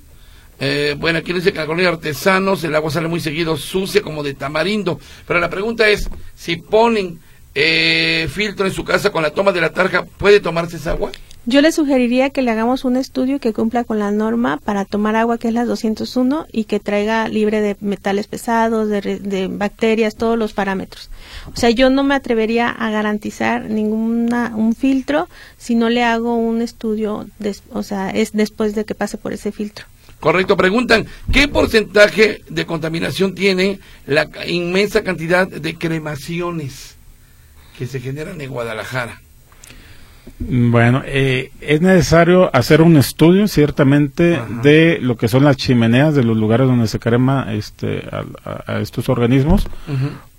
Eh, bueno, aquí dice que en colonia artesanos el agua sale muy seguido sucia como de tamarindo. Pero la pregunta es, si ponen eh, filtro en su casa con la toma de la tarja, ¿puede tomarse esa agua? Yo le sugeriría que le hagamos un estudio que cumpla con la norma para tomar agua que es la 201 y que traiga libre de metales pesados, de, bacterias, todos los parámetros. O sea, yo no me atrevería a garantizar ninguna un filtro si no le hago un estudio, o sea, es después de que pase por ese filtro. Correcto, preguntan, ¿qué porcentaje de contaminación tiene la inmensa cantidad de cremaciones que se generan en Guadalajara? Bueno, eh, es necesario hacer un estudio, ciertamente, de lo que son las chimeneas de los lugares donde se crema este, a, estos organismos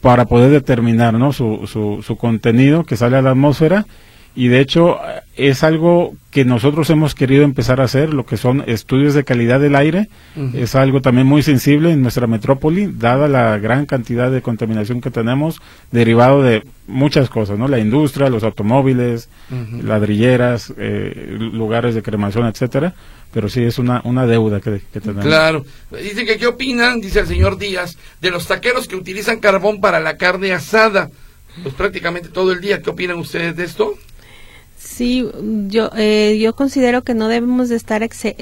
para poder determinar ¿no? su, su, su contenido que sale a la atmósfera y de hecho es algo que nosotros hemos querido empezar a hacer, lo que son estudios de calidad del aire, es algo también muy sensible en nuestra metrópoli, dada la gran cantidad de contaminación que tenemos, derivado de muchas cosas, ¿no? La industria, los automóviles, ladrilleras, eh, lugares de cremación, etcétera, pero sí es una, una deuda que, que tenemos. Claro. Dice que qué opinan, dice el señor Díaz, de los taqueros que utilizan carbón para la carne asada, pues prácticamente todo el día. ¿Qué opinan ustedes de esto? Sí, yo eh, yo considero que no debemos de estar eh,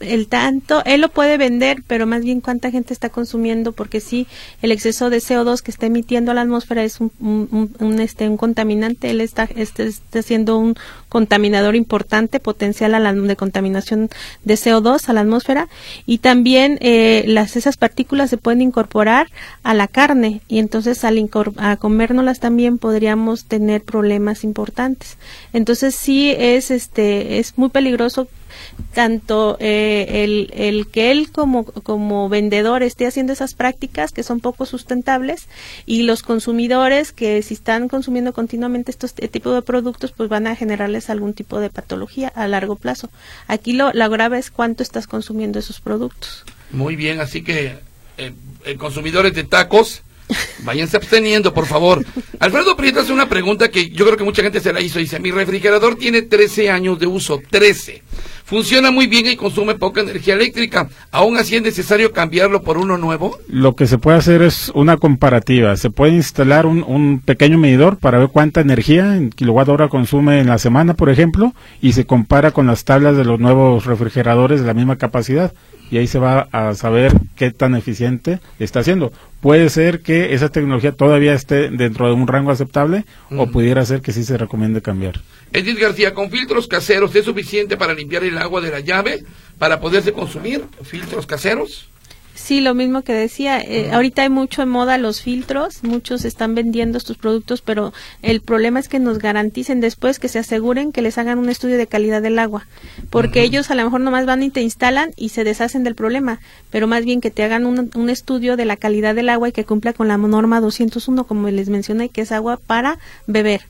el tanto, él lo puede vender, pero más bien cuánta gente está consumiendo, porque sí, el exceso de CO2 que está emitiendo a la atmósfera es un, un, este un contaminante, él está este, está siendo un contaminador importante, potencial a la de contaminación de CO2 a la atmósfera y también eh, las esas partículas se pueden incorporar a la carne y entonces al a comérnoslas también podríamos tener problemas importantes. Entonces sí es este es muy peligroso tanto eh, el, el, que él como, como vendedor esté haciendo esas prácticas que son poco sustentables y los consumidores que si están consumiendo continuamente estos tipos de productos pues van a generarles algún tipo de patología a largo plazo. Aquí lo, la grave es cuánto estás consumiendo esos productos. Muy bien, así que eh, consumidores de tacos Váyanse absteniendo, por favor. Alfredo Prieto hace una pregunta que yo creo que mucha gente se la hizo. Dice, mi refrigerador tiene 13 años de uso, 13. Funciona muy bien y consume poca energía eléctrica. ¿Aún así es necesario cambiarlo por uno nuevo? Lo que se puede hacer es una comparativa. Se puede instalar un, un pequeño medidor para ver cuánta energía en kilowatt hora consume en la semana, por ejemplo, y se compara con las tablas de los nuevos refrigeradores de la misma capacidad y ahí se va a saber qué tan eficiente está haciendo. Puede ser que esa tecnología todavía esté dentro de un rango aceptable o pudiera ser que sí se recomiende cambiar. Edith García, ¿con filtros caseros es suficiente para limpiar el agua de la llave para poderse consumir? ¿Filtros caseros? Sí, lo mismo que decía. Eh, ahorita hay mucho en moda los filtros, muchos están vendiendo estos productos, pero el problema es que nos garanticen después que se aseguren que les hagan un estudio de calidad del agua, porque ellos a lo mejor nomás van y te instalan y se deshacen del problema, pero más bien que te hagan un, un estudio de la calidad del agua y que cumpla con la norma 201, como les mencioné, que es agua para beber.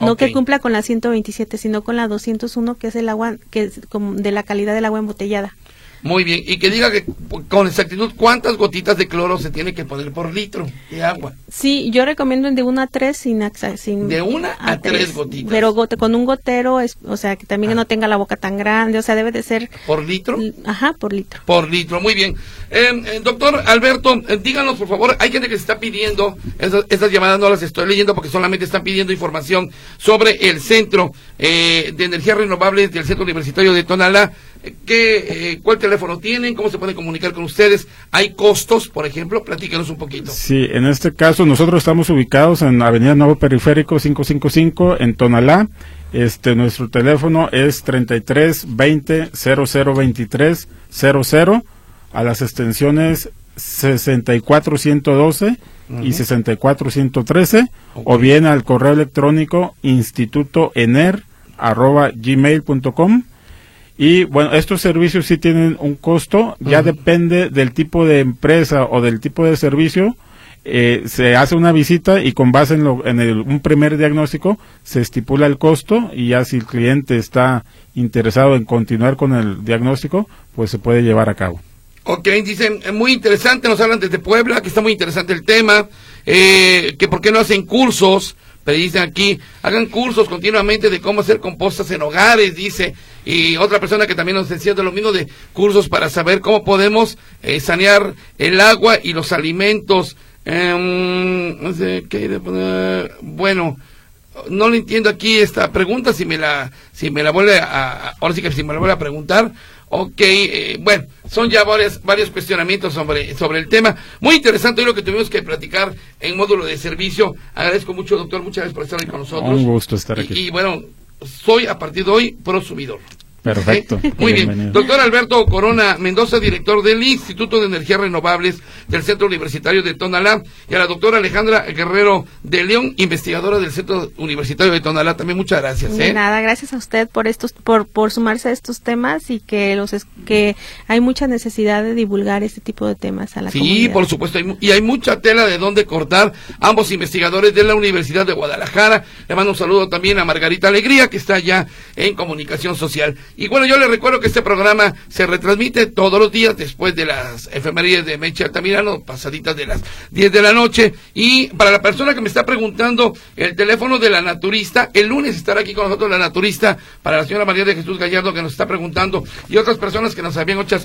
No que cumpla con la 127, sino con la 201, que es el agua que es como de la calidad del agua embotellada. Muy bien, y que diga que con exactitud cuántas gotitas de cloro se tiene que poner por litro de agua. Sí, yo recomiendo de una a tres sin, sin De una a, tres, gotitas. Pero con un gotero, es, o sea, que también ah. no tenga la boca tan grande, o sea, debe de ser... ¿Por litro? Ajá, por litro. Por litro, muy bien. Em, eh, doctor Alberto, eh, díganos por favor, hay gente que se está pidiendo, esas, llamadas no las estoy leyendo porque solamente están pidiendo información sobre el Centro eh, de Energías Renovables del Centro Universitario de Tonalá. ¿Qué, ¿Cuál teléfono tienen? ¿Cómo se puede comunicar con ustedes? ¿Hay costos, por ejemplo? Platícanos un poquito. Sí, en este caso nosotros estamos ubicados en Avenida Nuevo Periférico 555 en Tonalá. Este, nuestro teléfono es 33 20 00 23 00 a las extensiones 64112 y 64113 o bien al correo electrónico institutoener arroba gmail.com y bueno, estos servicios sí tienen un costo, ya depende del tipo de empresa o del tipo de servicio. Eh, se hace una visita y con base en, lo, en el, un primer diagnóstico se estipula el costo y ya si el cliente está interesado en continuar con el diagnóstico, pues se puede llevar a cabo. Ok, dicen, muy interesante, nos hablan desde Puebla, que está muy interesante el tema, eh, que por qué no hacen cursos, pero dicen aquí, hagan cursos continuamente de cómo hacer compostas en hogares, dice, y otra persona que también nos decía de lo mismo de cursos para saber cómo podemos eh, sanear el agua y los alimentos. Em, bueno, no le entiendo aquí esta pregunta, si me la, si me la vuelve a, ahora sí que si me la vuelve a preguntar, Ok, eh, bueno, son ya varios, varios cuestionamientos sobre, sobre el tema. Muy interesante hoy lo que tuvimos que platicar en módulo de servicio. Agradezco mucho, doctor, muchas gracias por estar ahí con nosotros. Un gusto estar aquí. y bueno, soy a partir de hoy prosumidor. Perfecto. <laughs> Muy bien. Doctor Alberto Corona Mendoza, director del Instituto de Energías Renovables del Centro Universitario de Tonalá. Y a la doctora Alejandra Guerrero de León, investigadora del Centro Universitario de Tonalá. También muchas gracias. ¿eh? nada, gracias a usted por estos, por, por sumarse a estos temas y que los que hay mucha necesidad de divulgar este tipo de temas a la comunidad. Sí, por supuesto. y hay mucha tela de dónde cortar. Ambos investigadores de la Universidad de Guadalajara. Le mando un saludo también a Margarita Alegría, que está ya en comunicación social. Y bueno, yo les recuerdo que este programa se retransmite todos los días después de las efemerías de Meche Altamirano, pasaditas de las 10 de la noche. Y para la persona que me está preguntando el teléfono de la naturista, el lunes estará aquí con nosotros la naturista, para la señora María de Jesús Gallardo que nos está preguntando, y otras personas que nos habían hecho,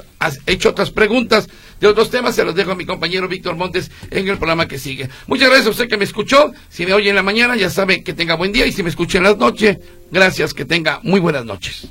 hecho otras preguntas de otros temas, se los dejo a mi compañero Víctor Montes en el programa que sigue. Muchas gracias a usted que me escuchó. Si me oye en la mañana, ya sabe que tenga buen día, y si me escucha en la noche, gracias, que tenga muy buenas noches.